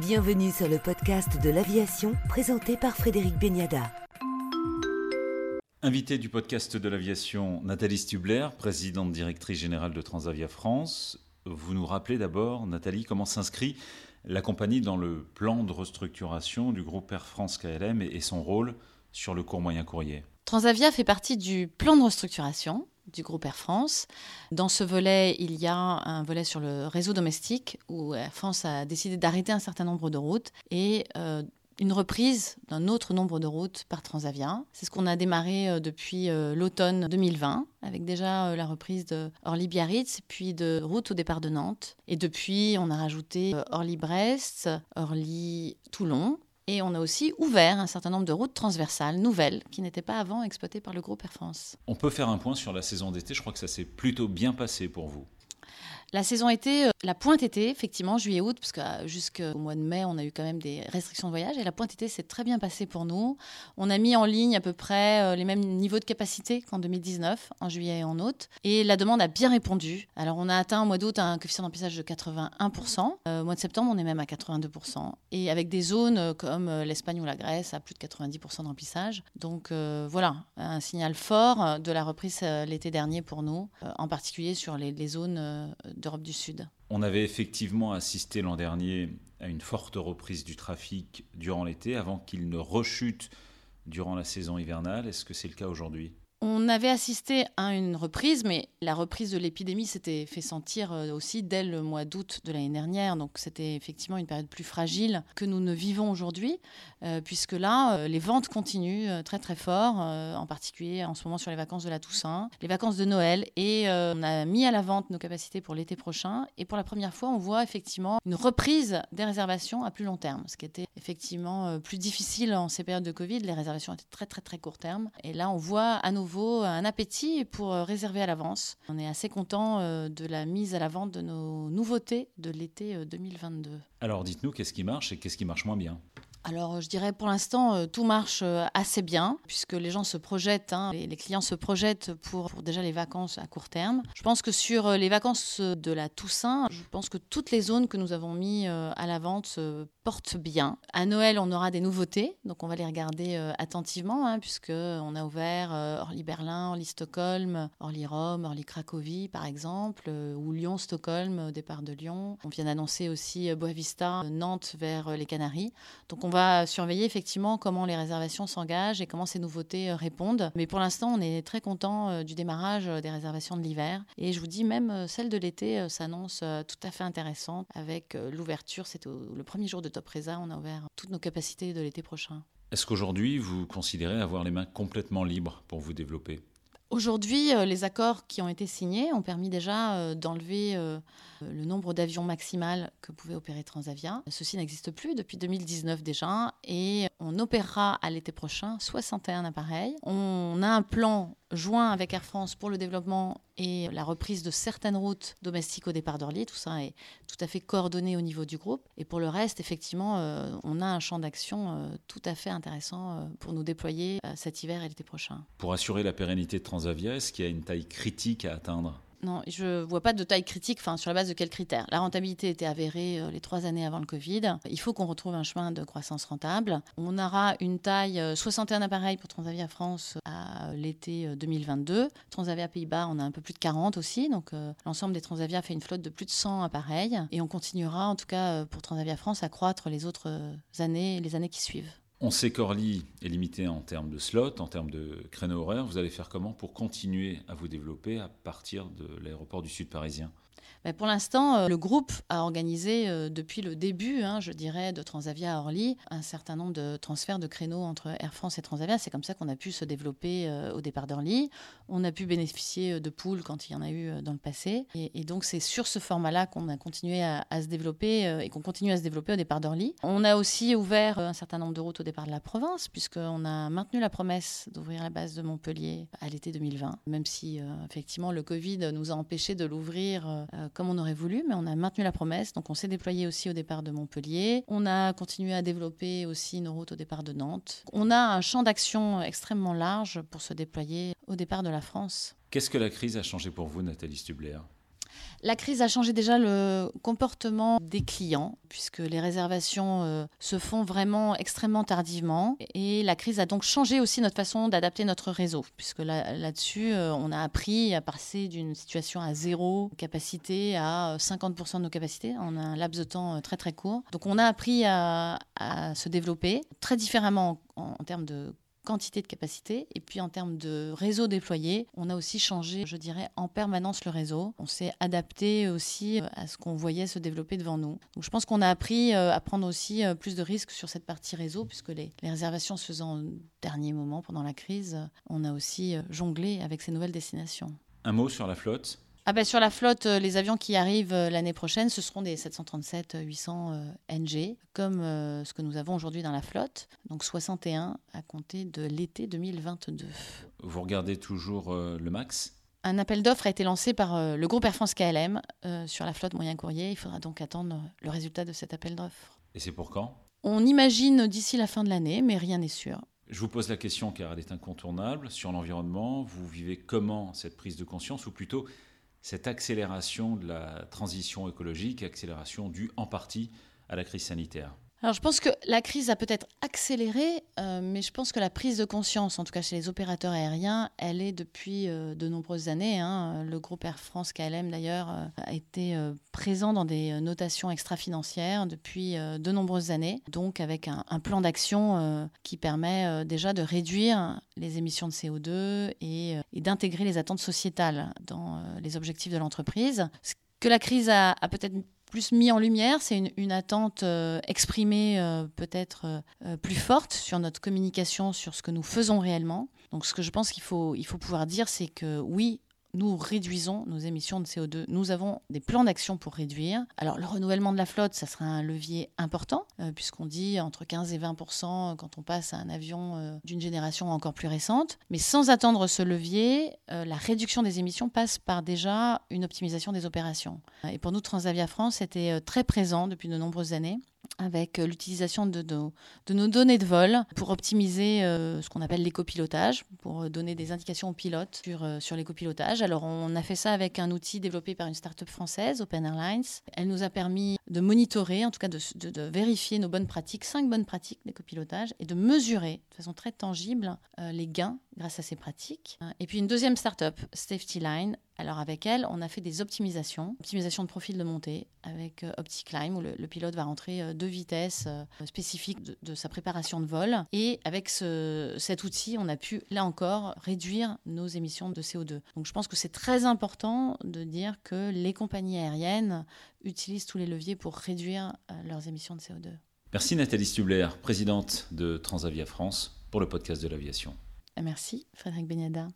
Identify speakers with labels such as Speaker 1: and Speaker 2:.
Speaker 1: Bienvenue sur le podcast de l'aviation présenté par Frédéric Beniada.
Speaker 2: Invité du podcast de l'aviation, Nathalie Stubler, présidente directrice générale de Transavia France. Vous nous rappelez d'abord, Nathalie, comment s'inscrit la compagnie dans le plan de restructuration du groupe Air France KLM et son rôle sur le court moyen courrier?
Speaker 3: Transavia fait partie du plan de restructuration du groupe Air France. Dans ce volet, il y a un volet sur le réseau domestique où Air France a décidé d'arrêter un certain nombre de routes et euh, une reprise d'un autre nombre de routes par Transavia. C'est ce qu'on a démarré euh, depuis euh, l'automne 2020, avec déjà la reprise de Orly-Biarritz, puis de route au départ de Nantes. Et depuis, on a rajouté Orly-Brest, Orly-Toulon, et on a aussi ouvert un certain nombre de routes transversales nouvelles qui n'étaient pas avant exploitées par le groupe Air France.
Speaker 2: On peut faire un point sur la saison d'été. Je crois que ça s'est plutôt bien passé pour vous.
Speaker 3: La saison été, euh, la pointe été, effectivement, juillet-août, parce que euh, jusqu'au mois de mai, on a eu quand même des restrictions de voyage. Et la pointe été s'est très bien passée pour nous. On a mis en ligne à peu près euh, les mêmes niveaux de capacité qu'en 2019, en juillet et en août. Et la demande a bien répondu. Alors, on a atteint au mois d'août un coefficient d'emplissage de 81%. au mois de septembre, on est même à 82%. Et avec des zones comme l'Espagne ou la Grèce à plus de 90% d'emplissage. Donc, voilà, un signal fort de la reprise l'été dernier pour nous, en particulier sur les, les zones
Speaker 2: On avait effectivement assisté l'an dernier à une forte reprise du trafic durant l'été avant qu'il ne rechute durant la saison hivernale. Est-ce que c'est le cas aujourd'hui?
Speaker 3: On avait assisté à une reprise, mais la reprise de l'épidémie s'était fait sentir euh, aussi dès le mois d'août de l'année dernière. Donc c'était effectivement une période plus fragile que nous ne vivons aujourd'hui, euh, puisque là, euh, les ventes continuent très très fort, en particulier en ce moment sur les vacances de la Toussaint, les vacances de Noël. Et on a mis à la vente nos capacités pour l'été prochain. Et pour la première fois, on voit effectivement une reprise des réservations à plus long terme, ce qui était effectivement plus difficile en ces périodes de Covid. Les réservations étaient très très très court terme. Et là, on voit à nouveau un appétit pour euh, réserver à l'avance. On est assez content euh, de la mise à la vente de nos nouveautés de l'été 2022. Euh,
Speaker 2: Alors dites-nous qu'est-ce qui marche et qu'est-ce qui marche moins bien?
Speaker 3: Alors, je dirais pour l'instant, euh, tout marche euh, assez bien, puisque les gens se projettent, hein, les, clients se projettent pour, déjà les vacances à court terme. Je pense que sur euh, les vacances de la Toussaint, je pense que toutes les zones que nous avons mis à la vente portent bien. À Noël, on aura des nouveautés, donc on va les regarder attentivement, hein, puisqu'on a ouvert Orly-Berlin, Orly-Stockholm, Orly-Rome, Orly-Cracovie, par exemple, ou Lyon-Stockholm, au départ de Lyon. On vient d'annoncer aussi Boavista, Nantes vers les Canaries. Donc on va surveiller effectivement comment les réservations s'engagent et comment ces nouveautés euh, répondent. Mais pour l'instant, on est très content euh, du démarrage euh, des réservations de l'hiver. Et je vous dis, même celle de l'été s'annonce tout à fait intéressante avec l'ouverture. C'était le premier jour de Top Reza. On a ouvert toutes nos capacités de l'été prochain.
Speaker 2: Est-ce qu'aujourd'hui, vous considérez avoir les mains complètement libres pour vous développer?
Speaker 3: Aujourd'hui, les accords qui ont été signés ont permis déjà d'enlever le nombre d'avions maximal que pouvait opérer Transavia. Ceci n'existe plus depuis 2019 déjà et on opérera à l'été prochain 61 appareils. On a un plan joint avec Air France pour le développement et la reprise de certaines routes domestiques au départ d'Orly. Tout ça est tout à fait coordonné au niveau du groupe. Et pour le reste, effectivement, euh, on a un champ d'action euh, tout à fait intéressant euh, pour nous déployer cet hiver et l'été prochain.
Speaker 2: Pour assurer la pérennité de Transavia, est-ce qu'il y a une taille critique à atteindre?
Speaker 3: Non, je ne vois pas de taille critique. Enfin, sur la base de quels critères? La rentabilité était avérée euh, les trois années avant le Covid. Il faut qu'on retrouve un chemin de croissance rentable. On aura une taille 61 euh, appareils pour Transavia France à l'été 2022. Euh, Transavia Pays-Bas, on a un peu plus de 40 aussi. Donc, l'ensemble des Transavia fait une flotte de plus de 100 appareils. Et on continuera, en tout cas pour Transavia France, à croître les autres années, les années qui suivent.
Speaker 2: On sait qu'Orly est limité en termes de slots, en termes de créneaux horaires. Vous allez faire comment pour continuer à vous développer à partir de l'aéroport du Sud parisien?
Speaker 3: Pour l'instant, euh, le groupe a organisé euh, depuis le début, hein, je dirais, de Transavia à Orly, un certain nombre de transferts de créneaux entre Air France et Transavia. C'est comme ça qu'on a pu se développer euh, au départ d'Orly. On a pu bénéficier de poules quand il y en a eu dans le passé. Et, donc, c'est sur ce format-là qu'on a continué à, se développer et qu'on continue à se développer au départ d'Orly. On a aussi ouvert un certain nombre de routes au départ de la province, puisqu'on a maintenu la promesse d'ouvrir la base de Montpellier à l'été 2020, même si effectivement le Covid nous a empêché de l'ouvrir comme on aurait voulu, mais on a maintenu la promesse. Donc on s'est déployé aussi au départ de Montpellier. On a continué à développer aussi nos routes au départ de Nantes. On a un champ d'action extrêmement large pour se déployer au départ de la France.
Speaker 2: Qu'est-ce que la crise a changé pour vous, Nathalie Stubler?
Speaker 3: La crise a changé déjà le comportement des clients, puisque les réservations euh, se font vraiment extrêmement tardivement. Et la crise a donc changé aussi notre façon d'adapter notre réseau, puisque là-dessus, euh, on a appris à passer d'une situation à zéro capacité à 50% de nos capacités en un laps de temps euh, très très court. Donc on a appris à, se développer très différemment en, en termes de quantité de capacité. Et puis en termes de réseau déployé, on a aussi changé, je dirais, en permanence le réseau. On s'est adapté aussi euh, à ce qu'on voyait se développer devant nous. Donc je pense qu'on a appris euh, à prendre aussi euh, plus de risques sur cette partie réseau, puisque les, les réservations se faisant au dernier moment pendant la crise, on a aussi jonglé avec ces nouvelles destinations.
Speaker 2: Un mot sur la flotte
Speaker 3: ah ben, sur la flotte, euh, les avions qui arrivent euh, l'année prochaine, ce seront des 737-800 euh, NG, comme ce que nous avons aujourd'hui dans la flotte, donc 61 à compter de l'été 2022.
Speaker 2: Vous regardez toujours le MAX?
Speaker 3: Un appel d'offres a été lancé par le groupe Air France KLM sur la flotte moyen courrier. Il faudra donc attendre le résultat de cet appel d'offres.
Speaker 2: Et c'est pour quand?
Speaker 3: On imagine d'ici la fin de l'année, mais rien n'est sûr.
Speaker 2: Je vous pose la question car elle est incontournable. Sur l'environnement, vous vivez comment cette prise de conscience, ou plutôt cette accélération de la transition écologique, accélération due en partie à la crise sanitaire
Speaker 3: alors je pense que la crise a peut-être accéléré, euh, mais je pense que la prise de conscience, en tout cas chez les opérateurs aériens, elle est depuis euh, de nombreuses années. Hein. Le groupe Air France KLM d'ailleurs euh, a été présent dans des notations extra-financières depuis de nombreuses années, donc avec un, plan d'action qui permet déjà de réduire les émissions de CO2 et, d'intégrer les attentes sociétales dans les objectifs de l'entreprise. Ce que la crise a, a peut-être plus mis en lumière, c'est une, attente euh, exprimée euh, peut-être euh, plus forte sur notre communication, sur ce que nous faisons réellement. Donc ce que je pense qu'il faut, il faut pouvoir dire, c'est que oui, nous réduisons nos émissions de CO2. Nous avons des plans d'action pour réduire. Alors le renouvellement de la flotte, ça sera un levier important, euh, puisqu'on dit entre 15 et 20% quand on passe à un avion euh, d'une génération encore plus récente. Mais sans attendre ce levier, euh, la réduction des émissions passe par déjà une optimisation des opérations. Et pour nous, Transavia France était très présent depuis de nombreuses années avec euh, l'utilisation de, nos données de vol pour optimiser euh, ce qu'on appelle l'écopilotage, pour euh, donner des indications aux pilotes sur, sur l'écopilotage. Alors on a fait ça avec un outil développé par une start-up française, Open Airlines. Elle nous a permis de monitorer, en tout cas de, vérifier nos bonnes pratiques, cinq bonnes pratiques d'écopilotage, et de mesurer de façon très tangible les gains grâce à ces pratiques. Et puis une deuxième start-up, Safety Line. Alors avec elle, on a fait des optimisations, optimisation de profil de montée avec euh, OptiClimb où le, pilote va rentrer euh, deux vitesses euh, spécifiques de, sa préparation de vol. Et avec cet outil, on a pu là encore réduire nos émissions de CO2. Donc je pense que c'est très important de dire que les compagnies aériennes utilisent tous les leviers pour réduire leurs émissions de CO2.
Speaker 2: Merci Nathalie Stubler, présidente de Transavia France, pour le podcast de l'aviation.
Speaker 3: Merci, Frédéric Beniada.